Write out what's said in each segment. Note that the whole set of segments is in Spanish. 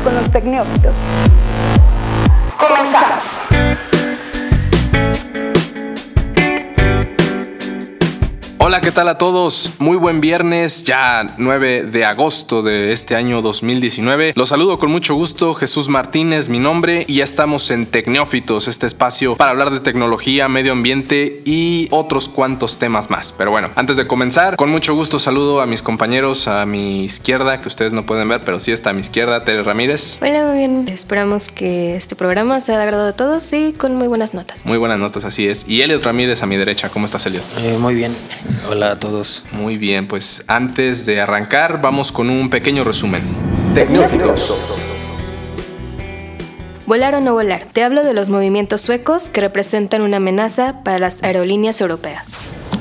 con los tecnófitos. Hola, ¿qué tal a todos? Muy buen viernes, ya 9 de agosto de este año 2019. Los saludo con mucho gusto, Jesús Martínez, mi nombre, y ya estamos en Tecnófitos, este espacio para hablar de tecnología, medio ambiente y otros cuantos temas más. Pero bueno, antes de comenzar, con mucho gusto saludo a mis compañeros a mi izquierda, que ustedes no pueden ver, pero sí está a mi izquierda, Tere Ramírez. Hola, muy bien. Esperamos que este programa sea de agrado de todos y con muy buenas notas. Muy buenas notas, así es. Y Eliot Ramírez a mi derecha, ¿cómo estás, Eliot? Eh, muy bien. Hola a todos. Muy bien, pues antes de arrancar, vamos con un pequeño resumen. Tecnófitos. Volar o no volar. Te hablo de los movimientos suecos que representan una amenaza para las aerolíneas europeas.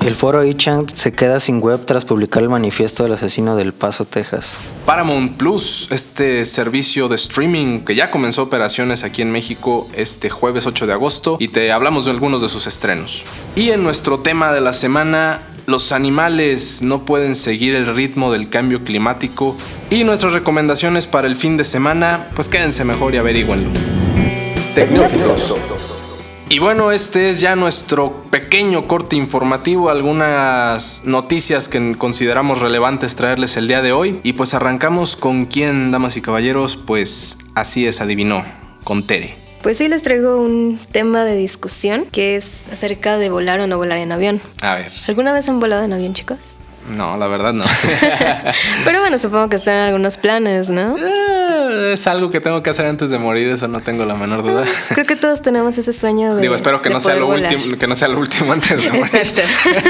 El foro iChant se queda sin web tras publicar el manifiesto del asesino del Paso, Texas. Paramount Plus, este servicio de streaming que ya comenzó operaciones aquí en México este jueves 8 de agosto y te hablamos de algunos de sus estrenos. Y en nuestro tema de la semana, los animales no pueden seguir el ritmo del cambio climático y nuestras recomendaciones para el fin de semana, pues quédense mejor y averigüenlo. Tecnófitos. Y bueno, este es ya nuestro pequeño corte informativo, algunas noticias que consideramos relevantes traerles el día de hoy. Y pues arrancamos con quién, damas y caballeros, pues así es, adivinó, con Tere. Pues hoy les traigo un tema de discusión que es acerca de volar o no volar en avión. A ver. ¿Alguna vez han volado en avión, chicos? No, la verdad no. Pero bueno, supongo que están en algunos planes, ¿no? Eh, es algo que tengo que hacer antes de morir, eso no tengo la menor duda. Creo que todos tenemos ese sueño de. Digo, espero que no sea lo último, que no sea lo último antes de morir. Exacto.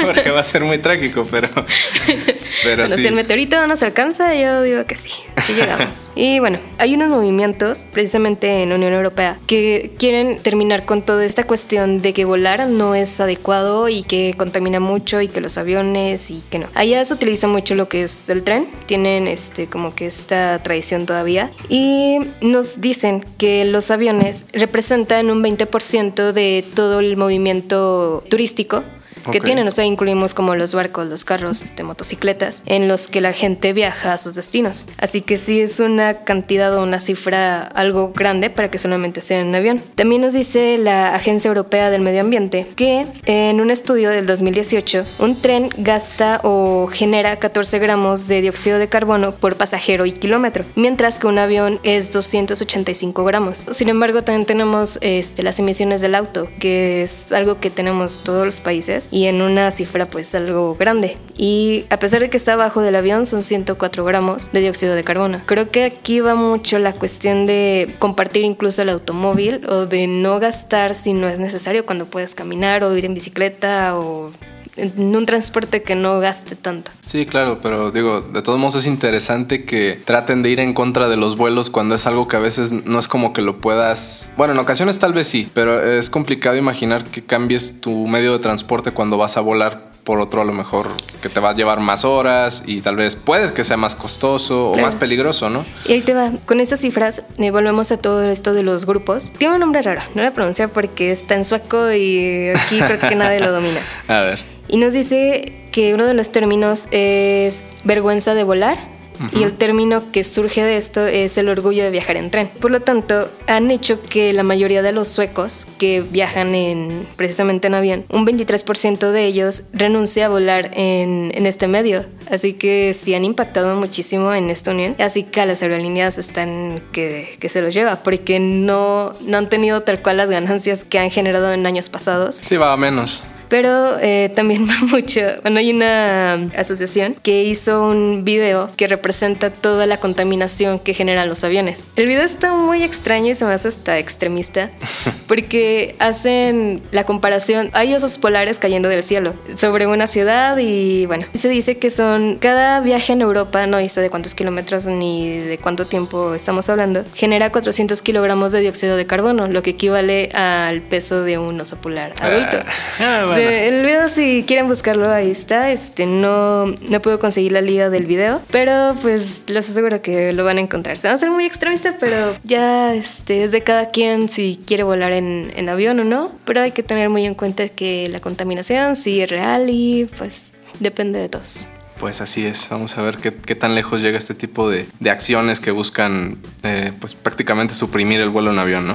Porque va a ser muy trágico, pero. Pero Bueno, sí. si el meteorito no nos alcanza, yo digo que sí, sí llegamos. y bueno, hay unos movimientos, precisamente en la Unión Europea, que quieren terminar con toda esta cuestión de que volar no es adecuado y que contamina mucho y que los aviones y que no. Allá se utiliza mucho lo que es el tren, tienen este como que esta tradición todavía y nos dicen que los aviones representan un 20% de todo el movimiento turístico que Ok. tienen, o sea, incluimos como los barcos, los carros, este, motocicletas, en los que la gente viaja a sus destinos. Así que sí es una cantidad o una cifra algo grande para que solamente sea en un avión. También nos dice la Agencia Europea del Medio Ambiente que en un estudio del 2018, un tren gasta o genera 14 gramos de dióxido de carbono por pasajero y kilómetro, mientras que un avión es 285 gramos. Sin embargo, también tenemos este, las emisiones del auto, que es algo que tenemos todos los países en una cifra pues algo grande. Y a pesar de que está abajo del avión, son 104 gramos de dióxido de carbono. Creo que aquí va mucho la cuestión de compartir incluso el automóvil o de no gastar si no es necesario cuando puedes caminar o ir en bicicleta o en un transporte que no gaste tanto. Sí, claro, pero digo, de todos modos es interesante que traten de ir en contra de los vuelos cuando es algo que a veces no es como que lo puedas... Bueno, en ocasiones tal vez sí, pero es complicado imaginar que cambies tu medio de transporte cuando vas a volar por otro a lo mejor que te va a llevar más horas y tal vez puedes que sea más costoso o más peligroso, ¿no? Y ahí te va, con estas cifras, eh, volvemos a todo esto de los grupos. Tiene un nombre raro, no lo voy a pronunciar porque está en sueco y aquí creo que nadie lo domina. A ver. Y nos dice que uno de los términos es vergüenza de volar. Y el término que surge de esto es el orgullo de viajar en tren. Por lo tanto, han hecho que la mayoría de los suecos que viajan en, precisamente en avión, un 23% de ellos renuncie a volar en, en este medio. Así que sí han impactado muchísimo en esta unión. Así que a las aerolíneas están que, que se los lleva, porque no, no han tenido tal cual las ganancias que han generado en años pasados. Sí, va a menos. Pero eh, también va mucho. Bueno, hay una asociación que hizo un video que representa toda la contaminación que generan los aviones. El video está muy extraño y se me hace hasta extremista porque hacen la comparación. Hay osos polares cayendo del cielo sobre una ciudad y bueno, se dice que son cada viaje en Europa, no dice de cuántos kilómetros ni de cuánto tiempo estamos hablando, genera 400 kilogramos de dióxido de carbono, lo que equivale al peso de un oso polar adulto. Ah, bueno. El video, si quieren buscarlo, ahí está. Este, no, no puedo conseguir la liga del video, pero pues les aseguro que lo van a encontrar. Se va a hacer muy extremista, pero ya este, es de cada quien si quiere volar en, en avión o no. Pero hay que tener muy en cuenta que la contaminación sí es real y pues depende de todos. Pues así es, vamos a ver qué, qué tan lejos llega este tipo de, de acciones que buscan eh, pues prácticamente suprimir el vuelo en avión, ¿no?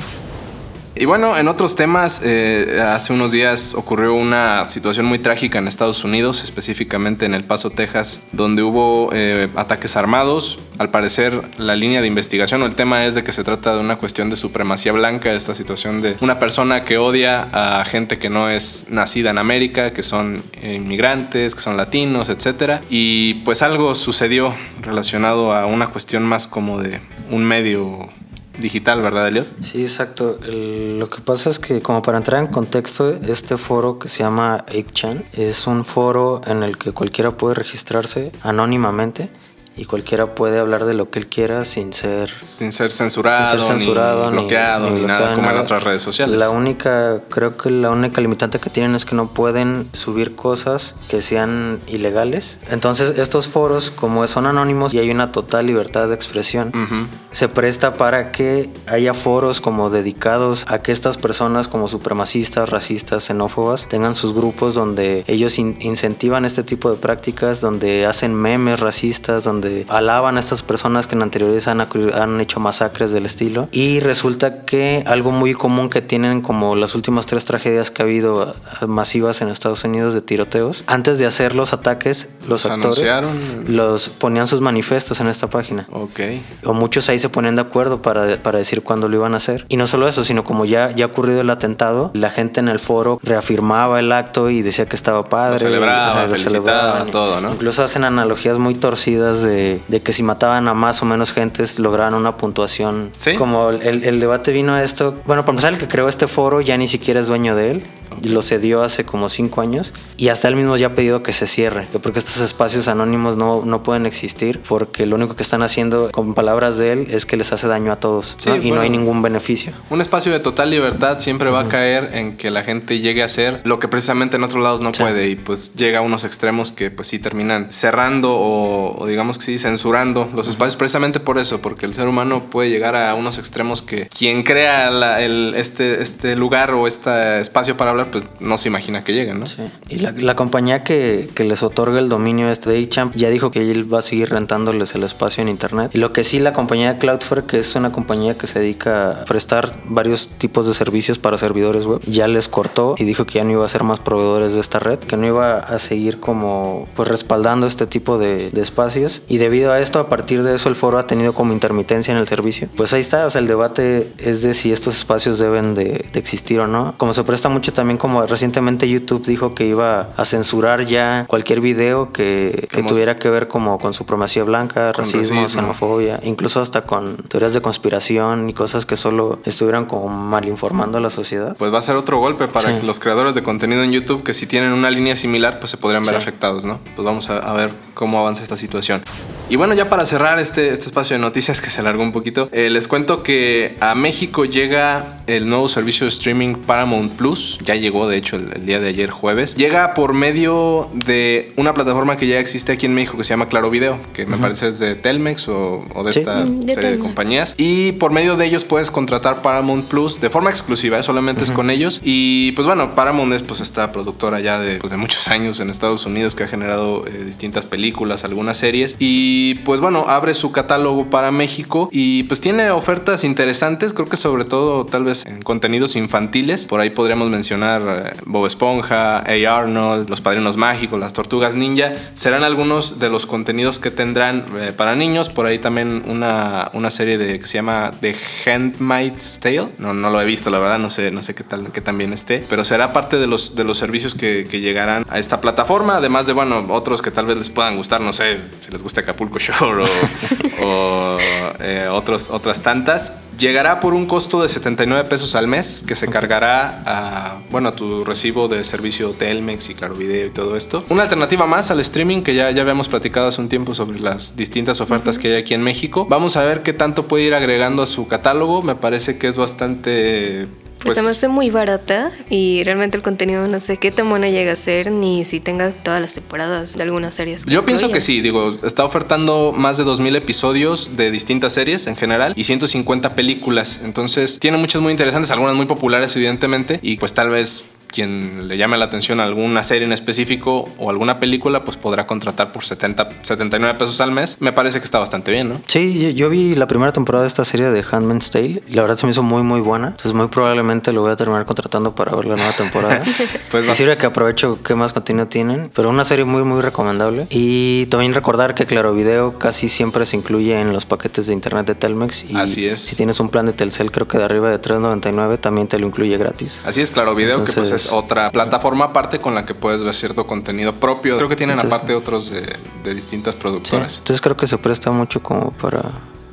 Y bueno, en otros temas, eh, hace unos días ocurrió una situación muy trágica en Estados Unidos, específicamente en El Paso, Texas, donde hubo eh, ataques armados. Al parecer, la línea de investigación o el tema es de que se trata de una cuestión de supremacía blanca, esta situación de una persona que odia a gente que no es nacida en América, que son inmigrantes, que son latinos, etc. Y pues algo sucedió relacionado a una cuestión más como de un medio digital, ¿verdad, Elliot? Sí, exacto. Lo que pasa es que, como para entrar en contexto, este foro que se llama 8chan es un foro en el que cualquiera puede registrarse anónimamente y cualquiera puede hablar de lo que él quiera sin ser Sin ser censurado, sin ser censurado ni bloqueado, ni, nada bloqueado, como en nada. otras redes sociales. La única, creo que la única limitante que tienen es que no pueden subir cosas que sean ilegales. Entonces, estos foros, como son anónimos y hay una total libertad de expresión, Ujú. se presta para que haya foros como dedicados a que estas personas como supremacistas, racistas, xenófobas tengan sus grupos donde ellos in- incentivan este tipo de prácticas, donde hacen memes racistas, donde alaban a estas personas que en anteriores han, han hecho masacres del estilo. Y resulta que algo muy común que tienen como las últimas tres tragedias que ha habido eh, masivas en Estados Unidos de tiroteos, antes de hacer los ataques, los Los actores anunciaron. los ponían sus manifestos en esta página Ok. o muchos ahí se ponían de acuerdo para, para decir cuándo lo iban a hacer. Y no solo eso, sino como ya, ya ha ocurrido el atentado, la gente en el foro reafirmaba el acto y decía que estaba padre. Lo celebraba, Ajá, lo felicitaba, celebraban. todo, ¿no? Incluso hacen analogías muy torcidas de, de que si mataban a más o menos gentes lograban una puntuación. Sí. Como el, el debate vino a esto. Bueno, para empezar, el que creó este foro ya ni siquiera es dueño de él. Ok. Lo cedió hace como cinco años y hasta él mismo ya ha pedido que se cierre. que Porque estos espacios anónimos no, no pueden existir porque lo único que están haciendo, con palabras de él, es que les hace daño a todos Sí, ¿no? y no bueno. hay ningún beneficio. Un espacio de total libertad siempre va a caer en que la gente llegue a hacer lo que precisamente en otros lados no Sí. puede y pues llega a unos extremos que pues sí terminan cerrando o, o digamos que sí censurando los espacios precisamente por eso, porque el ser humano puede llegar a unos extremos que quien crea el- este, este lugar o este espacio para hablar pues no se imagina que lleguen, ¿no? Sí. Y la, compañía que, que les otorga el dominio este de Champ ya dijo que él va a seguir rentándoles el espacio en internet. Y lo que sí, la compañía Cloudflare, que es una compañía que se dedica a prestar varios tipos de servicios para servidores web, ya les cortó y dijo que ya no iba a ser más proveedores de esta red, que no iba a seguir como pues respaldando este tipo de espacios. Y debido a esto, a partir de eso, el foro ha tenido como intermitencia en el servicio. Pues ahí está, o sea, el debate es de si estos espacios deben de, de existir o no. Como se presta mucho también, como recientemente YouTube dijo que iba a censurar ya cualquier video que, que tuviera que ver como con supremacía blanca, racismo, racismo. xenofobia, incluso hasta con teorías de conspiración y cosas que solo estuvieran como mal informando a la sociedad. Pues va a ser otro golpe para Sí. los creadores de contenido en YouTube que si tienen una línea similar pues se podrían ver Sí. afectados, ¿no? Pues vamos a, a ver cómo avanza esta situación. Y bueno, ya para cerrar este, este espacio de noticias que se alargó un poquito, eh, les cuento que a México llega el nuevo servicio de streaming Paramount Plus. Ya llegó, de hecho, el, el día de ayer jueves. Llega por medio de una plataforma que ya existe aquí en México que se llama Claro Video, que me parece es de Telmex o, o de Sí. esta Mm, de serie de compañías. Y por medio de ellos puedes contratar Paramount Plus de forma exclusiva, ¿eh? solamente es con ellos. Y pues bueno, Paramount es pues esta productora ya de, pues, de muchos años en Estados Unidos que ha generado eh, distintas películas, algunas series. Y pues bueno, abre su catálogo para México y pues tiene ofertas interesantes, creo que sobre todo tal vez en contenidos infantiles. Por ahí podríamos mencionar eh, Bob Esponja, A. Arnold, Los Padrinos Mágicos, Las Tortugas Ninja. Serán algunos de los contenidos que tendrán eh, para niños. Por ahí también una, una serie de, que se llama The Handmaid's Tale. No, no lo he visto, la verdad, no sé, no sé qué tal, qué tan bien esté. Pero será parte de los, de los servicios que, que llegarán a esta plataforma. Además de, bueno, otros que tal vez les puedan gustar, no sé, si les gusta Acapulco Shore o, o, eh, otros, otras tantas. Llegará por un costo de 79 pesos al mes que se cargará a, bueno, a tu recibo de servicio Telmex y Claro Video y todo esto. Una alternativa más al streaming que ya, ya habíamos platicado hace un tiempo sobre las distintas ofertas que hay aquí en México. Vamos a ver qué tanto puede ir agregando a su catálogo. Me parece que es bastante... Pues, se me hace muy barata y realmente el contenido no sé qué tan buena llega a ser ni si tenga todas las temporadas de algunas series. Yo pienso que sí, digo, está ofertando más de 2.000 episodios de distintas series en general y 150 películas, entonces tiene muchas muy interesantes, algunas muy populares evidentemente y pues tal vez quien le llame la atención a alguna serie en específico o alguna película, pues podrá contratar por 70, 79 pesos al mes. Me parece que está bastante bien, ¿no? Sí, yo, vi la primera temporada de esta serie de Handmaid's Tale y la verdad se me hizo muy muy buena. Entonces muy probablemente lo voy a terminar contratando para ver la nueva temporada. Pues sirve que aprovecho qué más contenido tienen, pero una serie muy muy recomendable. Y también recordar que Claro Video casi siempre se incluye en los paquetes de internet de Telmex. Y Así es. Si tienes un plan de Telcel creo que de arriba de 3.99 también te lo incluye gratis. Así es, claro, video que pues Entonces- es otra plataforma aparte con la que puedes ver cierto contenido propio. Creo que tienen Entonces- aparte otros de, de distintas Sí. productoras. Entonces creo que se presta mucho como para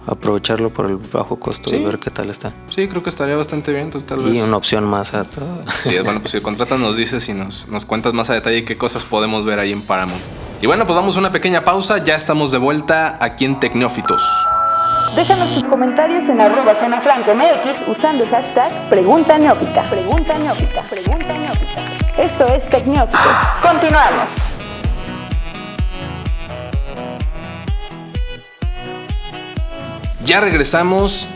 aprovecharlo por el bajo costo Sí. de ver qué tal está. Sí, creo que estaría bastante bien, tú tal Y una opción más a todo. Sí, bueno, pues si contratas nos dices y nos, nos cuentas más a detalle qué cosas podemos ver ahí en Paramount. Y bueno, pues vamos a una pequeña pausa, ya estamos de vuelta aquí en Tecnófitos. Déjanos tus comentarios en arroba zona MX usando el hashtag Pregunta Neófita. Pregunta Neófita. Pregunta Neófita. Esto es Tecnófitos. Continuamos. Ya regresamos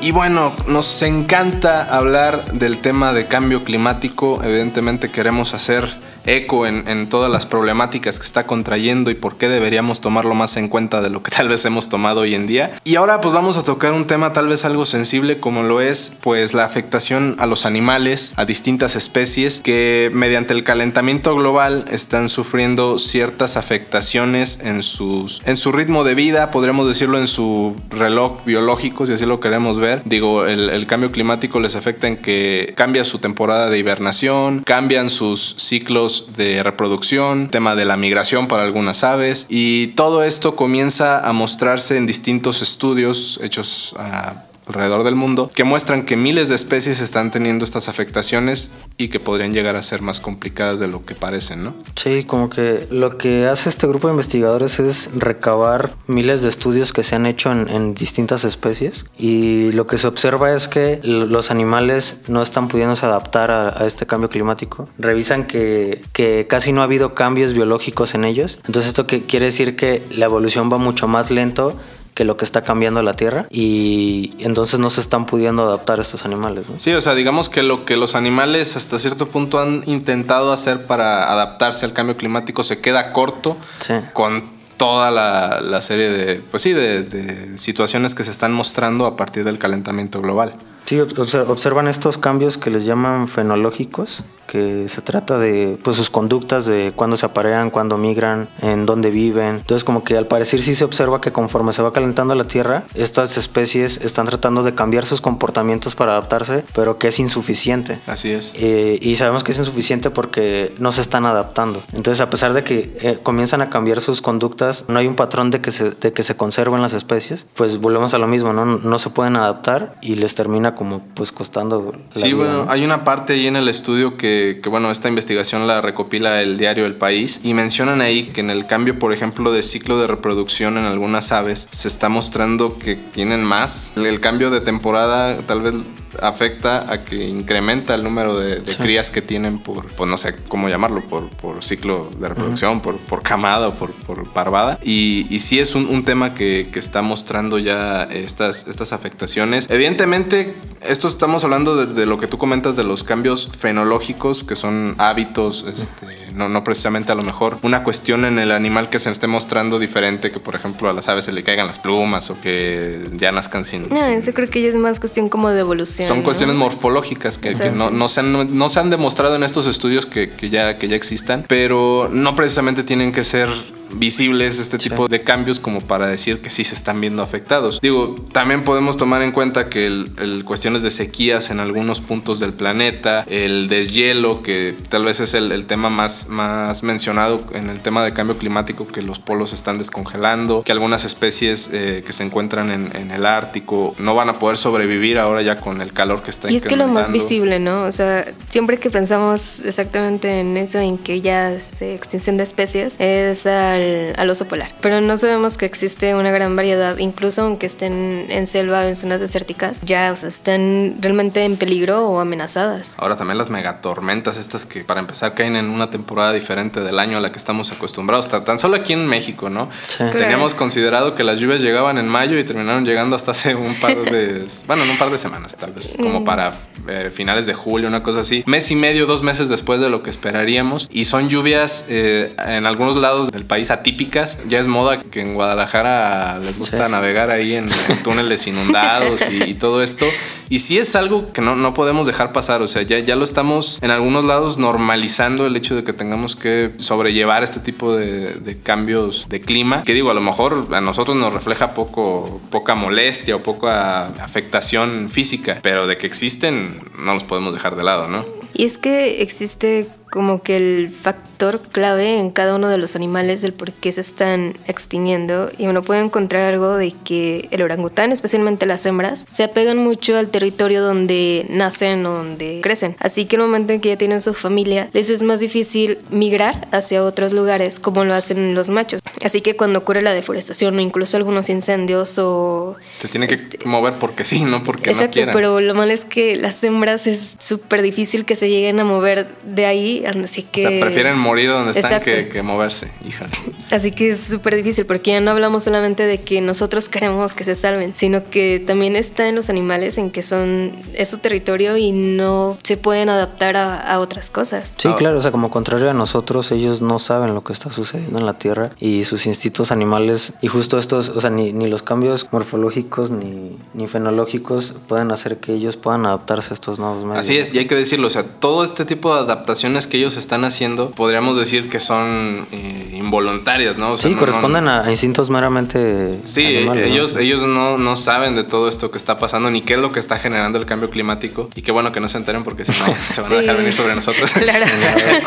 y bueno, nos encanta hablar del tema de cambio climático. Evidentemente queremos hacer eco en, todas las problemáticas que está contrayendo y por qué deberíamos tomarlo más en cuenta de lo que tal vez hemos tomado hoy en día. Y ahora pues vamos a tocar un tema tal vez algo sensible como lo es pues la afectación a los animales, a distintas especies que mediante el calentamiento global están sufriendo ciertas afectaciones en, sus, en su ritmo de vida, podríamos decirlo en su reloj biológico, si así lo queremos ver. Digo, el, el cambio climático les afecta en que cambia su temporada de hibernación, cambian sus ciclos de reproducción, tema de la migración para algunas aves y todo esto comienza a mostrarse en distintos estudios hechos a alrededor del mundo que muestran que miles de especies están teniendo estas afectaciones y que podrían llegar a ser más complicadas de lo que parecen, ¿no? Sí, como que lo que hace este grupo de investigadores es recabar miles de estudios que se han hecho en, en distintas especies y lo que se observa es que los animales no están pudiéndose adaptar a, a este cambio climático. Revisan que, que casi no ha habido cambios biológicos en ellos. Entonces esto que quiere decir que la evolución va mucho más lento que lo que está cambiando la Tierra y entonces no se están pudiendo adaptar estos animales. ¿no? Sí, o sea, digamos que lo que los animales hasta cierto punto han intentado hacer para adaptarse al cambio climático se queda corto Sí. con toda la, la serie de, pues sí, de, de situaciones que se están mostrando a partir del calentamiento global. Sí, obse- observan estos cambios que les llaman fenológicos, que se trata de pues, sus conductas, de cuándo se aparean, cuándo migran, en dónde viven. Entonces como que al parecer sí se observa que conforme se va calentando la Tierra, estas especies están tratando de cambiar sus comportamientos para adaptarse, pero que es insuficiente. Así es. Eh, y sabemos que es insuficiente porque no se están adaptando. Entonces, a pesar de que eh, comienzan a cambiar sus conductas, no hay un patrón de que se, de que se conserven las especies, pues volvemos a lo mismo, ¿no? No se pueden adaptar y les termina como pues costando la Sí, vida, bueno, ¿no? hay una parte ahí en el estudio que, que, bueno, esta investigación la recopila el diario El País y mencionan ahí que en el cambio, por ejemplo, de ciclo de reproducción en algunas aves, se está mostrando que tienen más. El, cambio de temporada tal vez afecta a que incrementa el número de, de Sí. crías que tienen por, pues no sé cómo llamarlo, por, por ciclo de reproducción, por, por camada o por, por parvada. Y, y sí es un, un tema que, que está mostrando ya estas, estas afectaciones. Evidentemente, esto estamos hablando de, de lo que tú comentas de los cambios fenológicos, que son hábitos, este, no, no precisamente a lo mejor una cuestión en el animal que se esté mostrando diferente, que por ejemplo a las aves se le caigan las plumas o que ya nazcan sin... No, sin- eso creo que ya es más cuestión como de evolución. son ¿no? cuestiones morfológicas que, no, no se han, no se han demostrado en estos estudios que, que ya, que ya existan, pero no precisamente tienen que ser visibles este tipo de cambios como para decir que sí se están viendo afectados. Digo, también podemos tomar en cuenta que el, el cuestiones de sequías en algunos puntos del planeta, el deshielo, que tal vez es el, el tema más, más mencionado en el tema de cambio climático, que los polos están descongelando, que algunas especies eh, que se encuentran en, en el Ártico no van a poder sobrevivir ahora ya con el calor que está Y es que lo más visible, ¿no? O sea, siempre que pensamos exactamente en eso, en que ya es extinción de especies, es al, al, oso polar. Pero no sabemos que existe una gran variedad, incluso aunque estén en selva o en zonas desérticas, ya o sea, están realmente en peligro o amenazadas. Ahora también las megatormentas estas que para empezar caen en una temporada diferente del año a la que estamos acostumbrados, tan solo aquí en México, ¿no? Teníamos considerado que las lluvias llegaban en mayo y terminaron llegando hasta hace un par de, bueno, en un par de semanas tal vez, como mm. para eh, finales de julio, una cosa así. Mes y medio, dos meses después de lo que esperaríamos. Y son lluvias eh, en algunos lados del país atípicas. Ya es moda que en Guadalajara les gusta navegar ahí en, túneles inundados y, todo esto. Y sí es algo que no, no podemos dejar pasar. O sea, ya, ya lo estamos en algunos lados normalizando el hecho de que tengamos que sobrellevar este tipo de, de cambios de clima. Que digo, a lo mejor a nosotros nos refleja poco, poca molestia o poca afectación física, pero de que existen no los podemos dejar de lado, ¿no? Y es que existe como que el factor clave en cada uno de los animales del por qué se están extinguiendo y uno puede encontrar algo de que el orangután, especialmente las hembras, se apegan mucho al territorio donde nacen o donde crecen. Así que en el momento en que ya tienen su familia, les es más difícil migrar hacia otros lugares como lo hacen los machos. Así que cuando ocurre la deforestación o incluso algunos incendios o... Se tiene que este, mover porque sí, no porque exacto, no quieran. pero lo malo es que las hembras es súper difícil que se lleguen a mover de ahí así que... O sea, prefieren morir donde están que, moverse, hija. Así que es súper difícil, porque ya no hablamos solamente de que nosotros queremos que se salven, sino que también está en los animales en que son, es su territorio y no se pueden adaptar a, otras cosas. Sí, claro, o sea, como contrario a nosotros, ellos no saben lo que está sucediendo en la Tierra y sus instintos animales, y justo estos, o sea, ni, ni los cambios morfológicos ni, ni fenológicos pueden hacer que ellos puedan adaptarse a estos nuevos medios. Así es, y hay que decirlo, o sea, todo este tipo de adaptaciones que ellos están haciendo, podríamos decir que son eh, involuntarias, ¿no? sí, corresponden a instintos meramente. Sí, ellos, ¿no? ellos no, no saben de todo esto que está pasando, ni qué es lo que está generando el cambio climático. Y qué bueno que no se enteren porque si no se van a dejar venir sobre nosotros. Claro.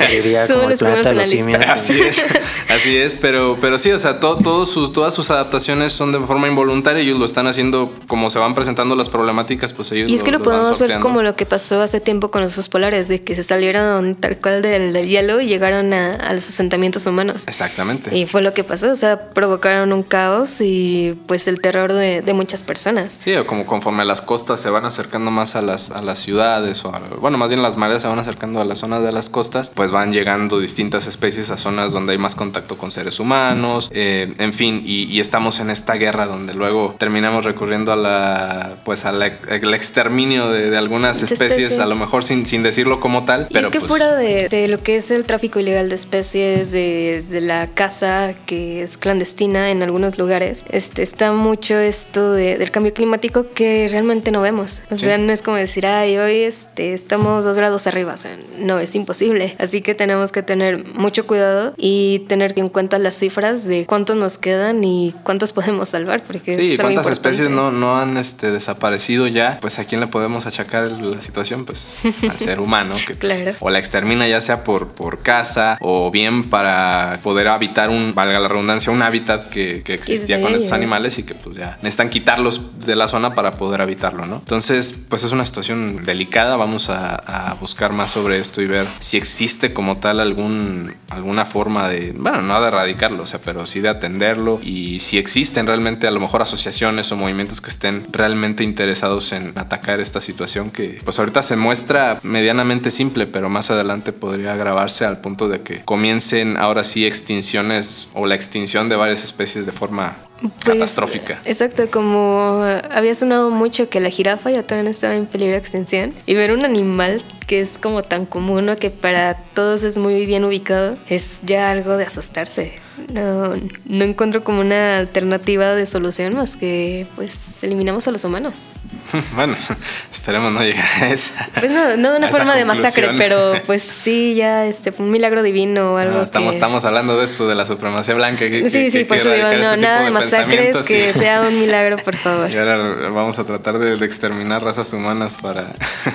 Así es, así es, pero, pero sí, o sea, todo, sus, todas sus adaptaciones son de forma involuntaria, ellos lo están haciendo como se van presentando las problemáticas, pues ellos Y es que lo, podemos ver como lo que pasó hace tiempo con los osos polares, de que se salieron tal cual del, hielo y llegaron a, los asentamientos humanos. Exactamente. Y fue lo que pasó, o sea, provocaron un caos y pues el terror de, muchas personas. Sí, o como conforme las costas se van acercando más a las, a las ciudades, o bueno, más bien las mareas se van acercando a las zonas de las costas, pues van llegando distintas especies a zonas donde hay más contacto con seres humanos, eh, en fin, y, estamos en esta guerra donde luego terminamos recurriendo a la, pues al exterminio de, algunas especies, a lo mejor sin, sin decirlo como tal. pero es que pues fuera de, de, lo que es el tráfico ilegal de especies, de, la caza que es clandestina en algunos lugares, este, está mucho esto del cambio climático que realmente no vemos. O sea, no es como decir, ay, hoy este, estamos dos grados arriba. O sea, no, es imposible. Así que tenemos que tener mucho cuidado y tener en cuenta las cifras de cuántos nos quedan y cuántos podemos salvar. Porque sí, cuántas especies no, no han este, desaparecido ya. Pues a quién le podemos achacar la situación, pues al ser humano, que pues, o la extermina ya sea por, por casa o bien para poder habitar un, valga la redundancia, un hábitat que, existía con estos animales y que pues ya necesitan quitarlos de la zona para poder habitarlo, ¿no? Entonces, pues es una situación delicada, vamos a, buscar más sobre esto y ver si existe como tal algún, alguna forma de, bueno, no de erradicarlo, o sea, pero sí de atenderlo y si existen realmente a lo mejor asociaciones o movimientos que estén realmente interesados en atacar esta situación que pues ahorita se muestra medianamente simple, pero más adelante podría agravarse al punto de que comiencen ahora sí extinciones o la extinción de varias especies de forma pues, catastrófica. Exacto, como había sonado mucho que la jirafa ya también estaba en peligro de extinción y ver un animal que es como tan común o que para todos es muy bien ubicado es ya algo de asustarse. No, no encuentro como una alternativa de solución más que pues eliminamos a los humanos. bueno, esperemos no llegar a esa. Pues no, no de una forma de masacre, pero pues sí, ya este, un milagro divino o algo. estamos, estamos hablando de esto, de la supremacía blanca. Que, sí, sí, por eso digo, no, este nada de, masacres, que sea un milagro, por favor. Y ahora vamos a tratar de, exterminar razas humanas para,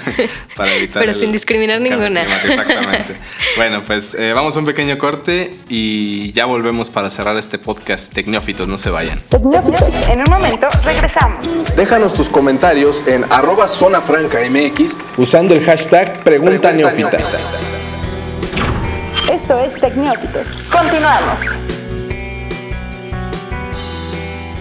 para evitar. pero sin discriminar ninguna. Exactamente. bueno, pues eh, vamos a un pequeño corte y ya volvemos para cerrar este podcast. Tecnófitos, no se vayan. Tecnófitos, en un momento regresamos. Déjanos tus comentarios en arroba zona franca MX usando el hashtag Pregunta, Esto es Tecnófitos. Continuamos.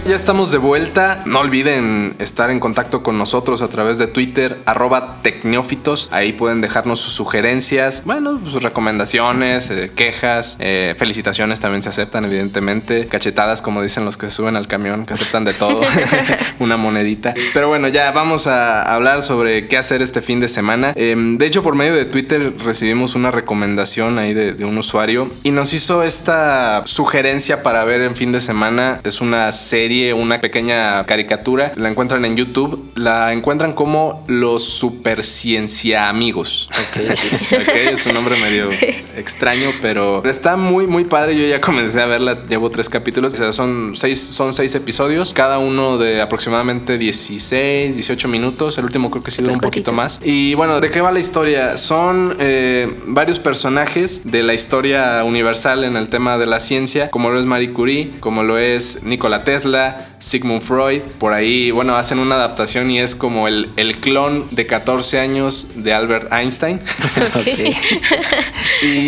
Ya estamos de vuelta. No olviden estar en contacto con nosotros a través de Twitter, arroba tecneófitos. Ahí pueden dejarnos sus sugerencias, bueno, sus recomendaciones, eh, quejas, eh, felicitaciones también se aceptan, evidentemente. Cachetadas, como dicen los que suben al camión, que aceptan de todo. Una monedita. Pero bueno, ya vamos a hablar sobre qué hacer este fin de semana. Em, de hecho, por medio de Twitter recibimos una recomendación ahí de, de un usuario y nos hizo esta sugerencia para ver en fin de semana. Es una serie, una pequeña caricatura. La encuentran en YouTube. La encuentran como Los Superciencia Amigos. Ok. es un nombre medio extraño, pero está muy, muy padre. Yo ya comencé a verla, llevo tres capítulos. O sea, son seis, son seis episodios, cada uno de aproximadamente 16, 18 minutos. El último creo que sí un poquito más. Y bueno, ¿de qué va la historia? Son eh, varios personajes de la historia universal en el tema de la ciencia, como lo es Marie Curie, como lo es Nikola Tesla, Sigmund Freud. Por ahí, bueno, hacen una adaptación y es como el, el clon de 14 años de Albert Einstein. y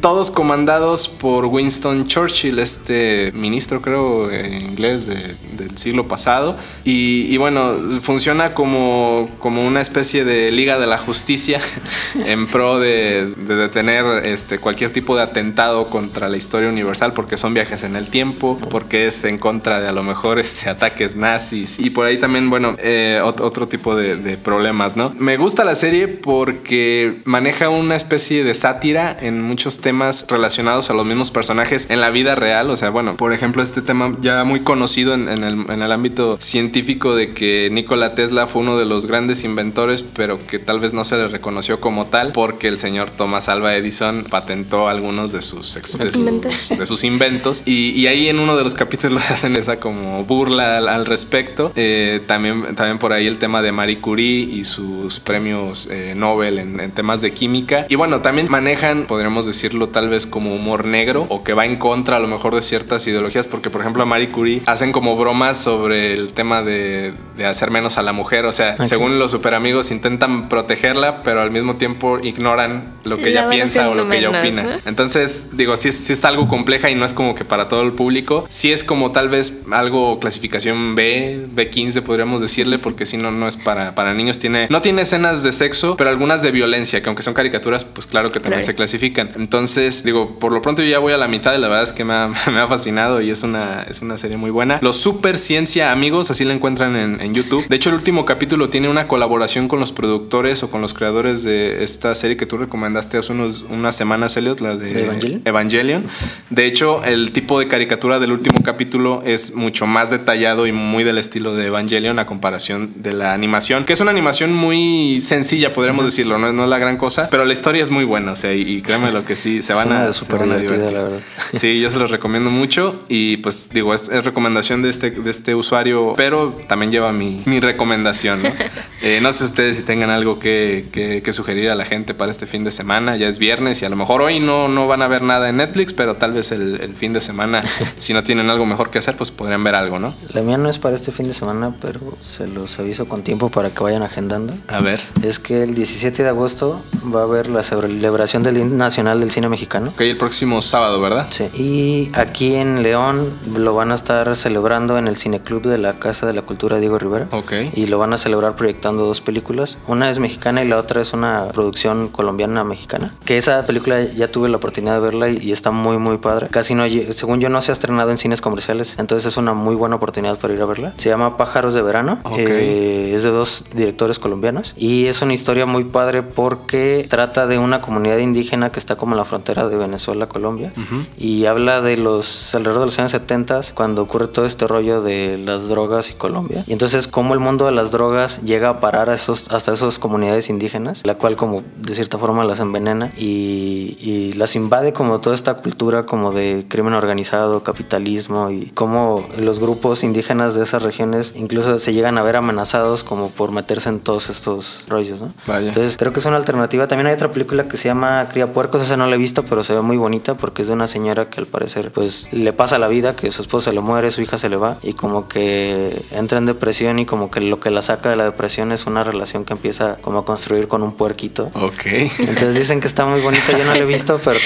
todos comandados por Winston Churchill, este ministro creo inglés de, del siglo pasado. Y, y, bueno, funciona como, como una especie de liga de la justicia en pro de, de detener este, cualquier tipo de atentado contra la historia universal porque son viajes en el tiempo, porque es en contra de a lo mejor este, ataques nazis y por ahí también, bueno, eh, otro tipo de, de, problemas, ¿no? Me gusta la serie porque maneja una especie de sátira en muchos temas relacionados a los mismos personajes en la vida real, o sea, bueno, por ejemplo, este tema ya muy conocido en, en, el, en el ámbito científico de que Nikola Tesla fue uno de los grandes inventores, pero que tal vez no se le reconoció como tal porque el señor Thomas Alva Edison patentó algunos de sus, de sus, de sus inventos y, y, ahí en uno de los capítulos hacen esa como burla al, al respecto. Eh, también, también por ahí el tema de Marie Curie y sus premios eh, Nobel en, en, temas de química. Y bueno, también manejan, podríamos decirlo tal vez como humor negro o que va en contra a lo mejor de ciertas ideologías, porque por ejemplo a Marie Curie hacen como bromas sobre el tema de, de hacer menos a la mujer. O sea, okay. según los super amigos intentan protegerla, pero al mismo tiempo ignoran lo que ella piensa o lo que ella opina. ¿eh? Entonces, digo, sí, sí está algo compleja y no es como que para todo el público. Sí es como tal vez algo clasificación B, B15 podríamos decirle, porque si no, no es para, para niños. Tiene, no tiene escenas de sexo, pero algunas de violencia, que aunque son caricaturas, pues claro que también claro. se clasifican. Entonces, digo, por lo pronto yo ya voy a la mitad y la verdad es que me ha, me ha fascinado y es una, es una serie muy buena. Los Super Ciencia Amigos, así la encuentran en, en YouTube. De hecho, el último capítulo tiene una colaboración con los productores o con los creadores de esta serie que tú recomendaste hace unos, unas semanas, Elliot, la de Evangelion. Evangelion. De hecho, el tipo de caricatura del último capítulo es mucho más detallado y muy del estilo de Evangelion a comparación de la animación, que es una animación muy sencilla, podríamos uh -huh. decirlo, no es, no es, la gran cosa, pero la historia es muy buena, o sea, y, y créeme lo que sí, se van a, se van a divertir. La verdad. Sí, yo se los recomiendo mucho y pues digo, es, es recomendación de este, de este usuario, pero también lleva mi, mi recomendación, ¿no? eh, no sé ustedes si tengan algo que, que, que, sugerir a la gente para este fin de semana, ya es viernes y a lo mejor hoy no, no van a ver nada en Netflix, pero tal vez el, el fin de semana, si no tienen algo mejor que hacer, pues podrían ver algo, ¿no? La mía no es para este fin de semana, pero se los aviso con tiempo para que vayan agendando. A ver. Es que el 17 de agosto va a haber la celebración del Nacional del Cine Mexicano. Ok, el próximo sábado, ¿verdad? Sí. Y aquí en León lo van a estar celebrando en el Cineclub de la Casa de la Cultura Diego Rivera. Ok. Y lo van a celebrar proyectando dos películas. Una es mexicana y la otra es una producción colombiana mexicana. Que esa película ya tuve la oportunidad de verla y, y está muy, muy padre. Casi no, según yo, no se ha estrenado en cines comerciales. Entonces es una muy buena oportunidad para ir a verla. Se llama Pájaros de Verano. Okay. Eh, es de dos directores colombianos. Y es una historia muy padre porque trata de una comunidad indígena que está como en la frontera de Venezuela, Colombia. Uh -huh. Y habla de los alrededor de los años 70 cuando ocurre todo este rollo de las drogas y Colombia. Y entonces cómo el mundo de las drogas llega a parar a esos, hasta esas comunidades indígenas, la cual como de cierta forma las envenena y, y las invade como toda esta cultura como de crimen organizado, capitalismo y cómo los grupos indígenas de esas regiones incluso se llegan a ver amenazados como por meterse en todos estos rollos, ¿no? Vaya. Entonces creo que es una alternativa. También hay otra película que se llama Cría puercos esa no la he visto, pero se ve muy bonita porque es de una señora que al parecer pues le pasa la vida, que su esposo se le muere, su hija se le va y como que entra en depresión y como que lo que la saca de la depresión es una relación que empieza como a construir con un puerquito. Ok. Entonces dicen que está muy bonita, yo no la he visto, pero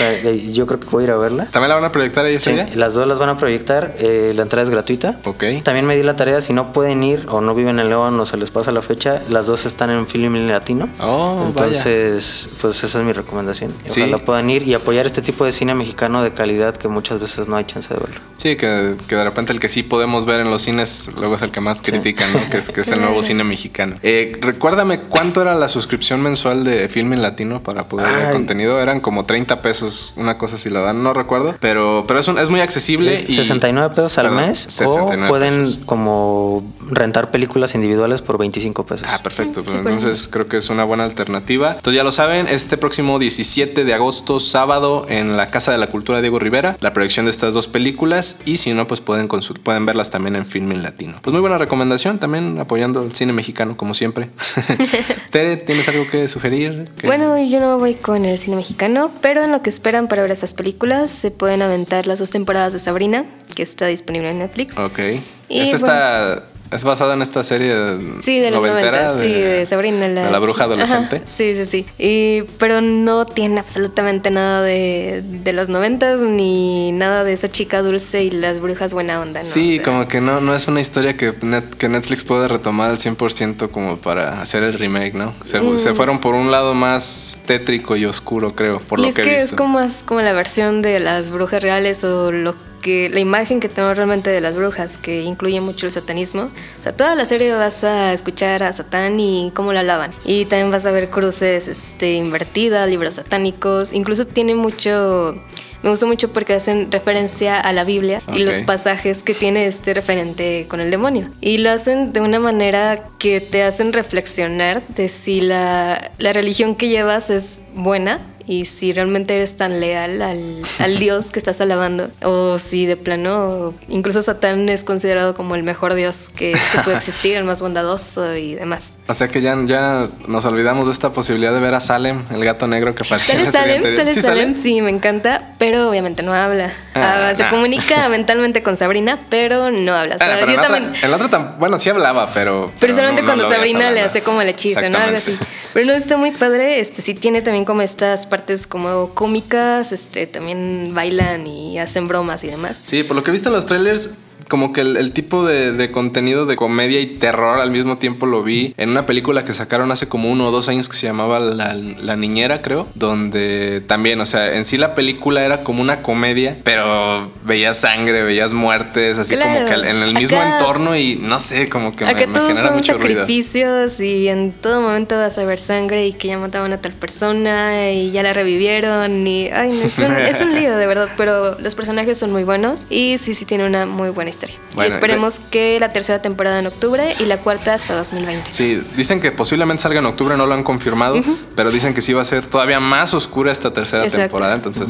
yo creo que voy a ir a verla. ¿También la van a proyectar ahí ese Sí, día? las dos las van a proyectar, eh, la entrada es gratuita. Ok. También me di la tarea, si no pueden ir o no viven en León o se les pasa la fecha, las dos están en Film Latino. Oh, Entonces, pues esa es mi recomendación. Sí. Ojalá puedan ir y apoyar este tipo de cine mexicano de calidad que muchas veces no hay chance de verlo. Sí, que, que de repente el que sí podemos ver en los cines luego es el que más critican, ¿no? Que es, que es el nuevo cine mexicano. Eh, recuérdame cuánto era la suscripción mensual de Film en Latino para poder ver Ay. contenido. Eran como 30 pesos, una cosa si la dan, no recuerdo. Pero, pero es, un- es muy accesible. Es y- 69 pesos al mes 69 o pueden pesos. como rentar películas individuales por 25 pesos. Ah, perfecto. Pues entonces creo que es una buena alternativa. Entonces ya lo saben, este próximo 17 de agosto, sábado, en la Casa de la Cultura Diego Rivera, la proyección de estas dos películas. Y si no, pues pueden, pueden verlas también en Film en Latino. Pues muy buena recomendación, también apoyando el cine mexicano, como siempre. Tere, ¿tienes algo que sugerir? ¿Qué- Bueno, yo no voy con el cine mexicano, pero en lo que esperan para ver esas películas se pueden aventar las dos temporadas de Sabrina, que está disponible en Netflix. Ok. Y es esta. Es basada en esta serie Sí, de los noventera 90, sí, de Sabrina. La, de la bruja Ajá, adolescente. sí, sí, sí. Y, pero no tiene absolutamente nada de, de los 90 ni nada de esa chica dulce y las brujas buena onda. ¿no? Sí, O sea, como que no, no es una historia que, Net- que Netflix puede retomar al 100% como para hacer el remake, ¿no? Se, se fueron por un lado más tétrico y oscuro, creo, por y lo es que que he es visto. como, más como la versión de las brujas reales o lo que la imagen que tenemos realmente de las brujas, que incluye mucho el satanismo. O sea, toda la serie vas a escuchar a Satán y cómo la alaban. Y también vas a ver cruces este, invertidas, libros satánicos. Incluso tiene mucho... Me gustó mucho porque hacen referencia a la Biblia y los pasajes que tiene este referente con el demonio. Y lo hacen de una manera que te hacen reflexionar de si la, la religión que llevas es buena y si realmente eres tan leal al, al Dios que estás alabando o si de plano incluso Satán es considerado como el mejor Dios que, que puede existir, el más bondadoso y demás. O sea que ya, ya nos olvidamos de esta posibilidad de ver a Salem, el gato negro que apareció en Sale Salem, sale ¿Sí Salem, sí, me encanta, pero obviamente no habla. Ah, Ah, se nah. comunica mentalmente con Sabrina, pero no habla. O sea, Ah, pero yo en, la otra, también- en la otra tam- bueno, sí hablaba, pero... Pero solamente no- no cuando Sabrina le hace como el hechizo, ¿no? Algo así. Pero no está muy padre. Este sí tiene también como estas partes como cómicas, este, también bailan y hacen bromas y demás. Sí, por lo que he visto en los trailers, como que el, el tipo de, de contenido de comedia y terror al mismo tiempo lo vi en una película que sacaron hace como uno o dos años que se llamaba La, La Niñera, creo, donde también, o sea, en sí la película era como una comedia, pero veías sangre, veías muertes, así como Claro. que en el mismo Acá- entorno y no sé, como que me, Acá me todos genera son mucho ruido. sacrificios y en todo momento vas a ver sangre y que ya mataban a tal persona y ya la revivieron y ay, no, es, un, es un lío de verdad, pero los personajes son muy buenos y sí, sí tiene una muy buena Bueno, y esperemos que la tercera temporada en octubre y la cuarta hasta 2020. Sí, dicen que posiblemente salga en octubre, no lo han confirmado, pero dicen que sí va a ser todavía más oscura esta tercera Exacto. temporada, entonces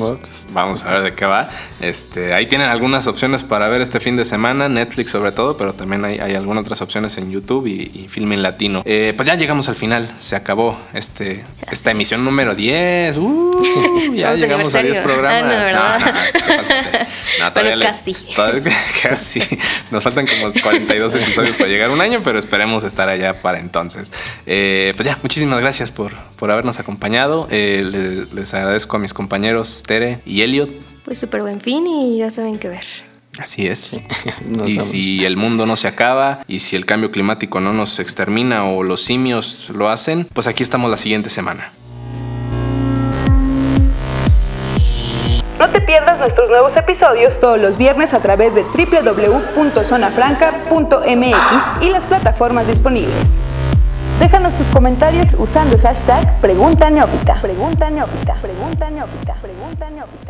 vamos a ver de qué va. Este, ahí tienen algunas opciones para ver este fin de semana, Netflix sobre todo, pero también hay, hay algunas otras opciones en YouTube y, y Film en Latino. Eh, pues ya llegamos al final, se acabó este, esta emisión número 10. Uh, ya llegamos a 10 aniversario. programas. Ah, no, que pásate. No, todavía Bueno, le- casi. todavía- casi. Nos faltan como 42 episodios para llegar a un año, pero esperemos estar allá para entonces. Eh, pues ya, muchísimas gracias por, por habernos acompañado. Eh, le- les agradezco a mis compañeros Tere y Elliot. Pues súper buen fin y ya saben qué ver. Así es. Nos y vemos. si el mundo no se acaba y si el cambio climático no nos extermina o los simios lo hacen, pues aquí estamos la siguiente semana. No te pierdas nuestros nuevos episodios todos los viernes a través de www.zonafranca.mx y las plataformas disponibles. Déjanos tus comentarios usando el hashtag Pregunta Neófita. Pregunta Neófita. Pregunta Neófita. Pregunta Neófita.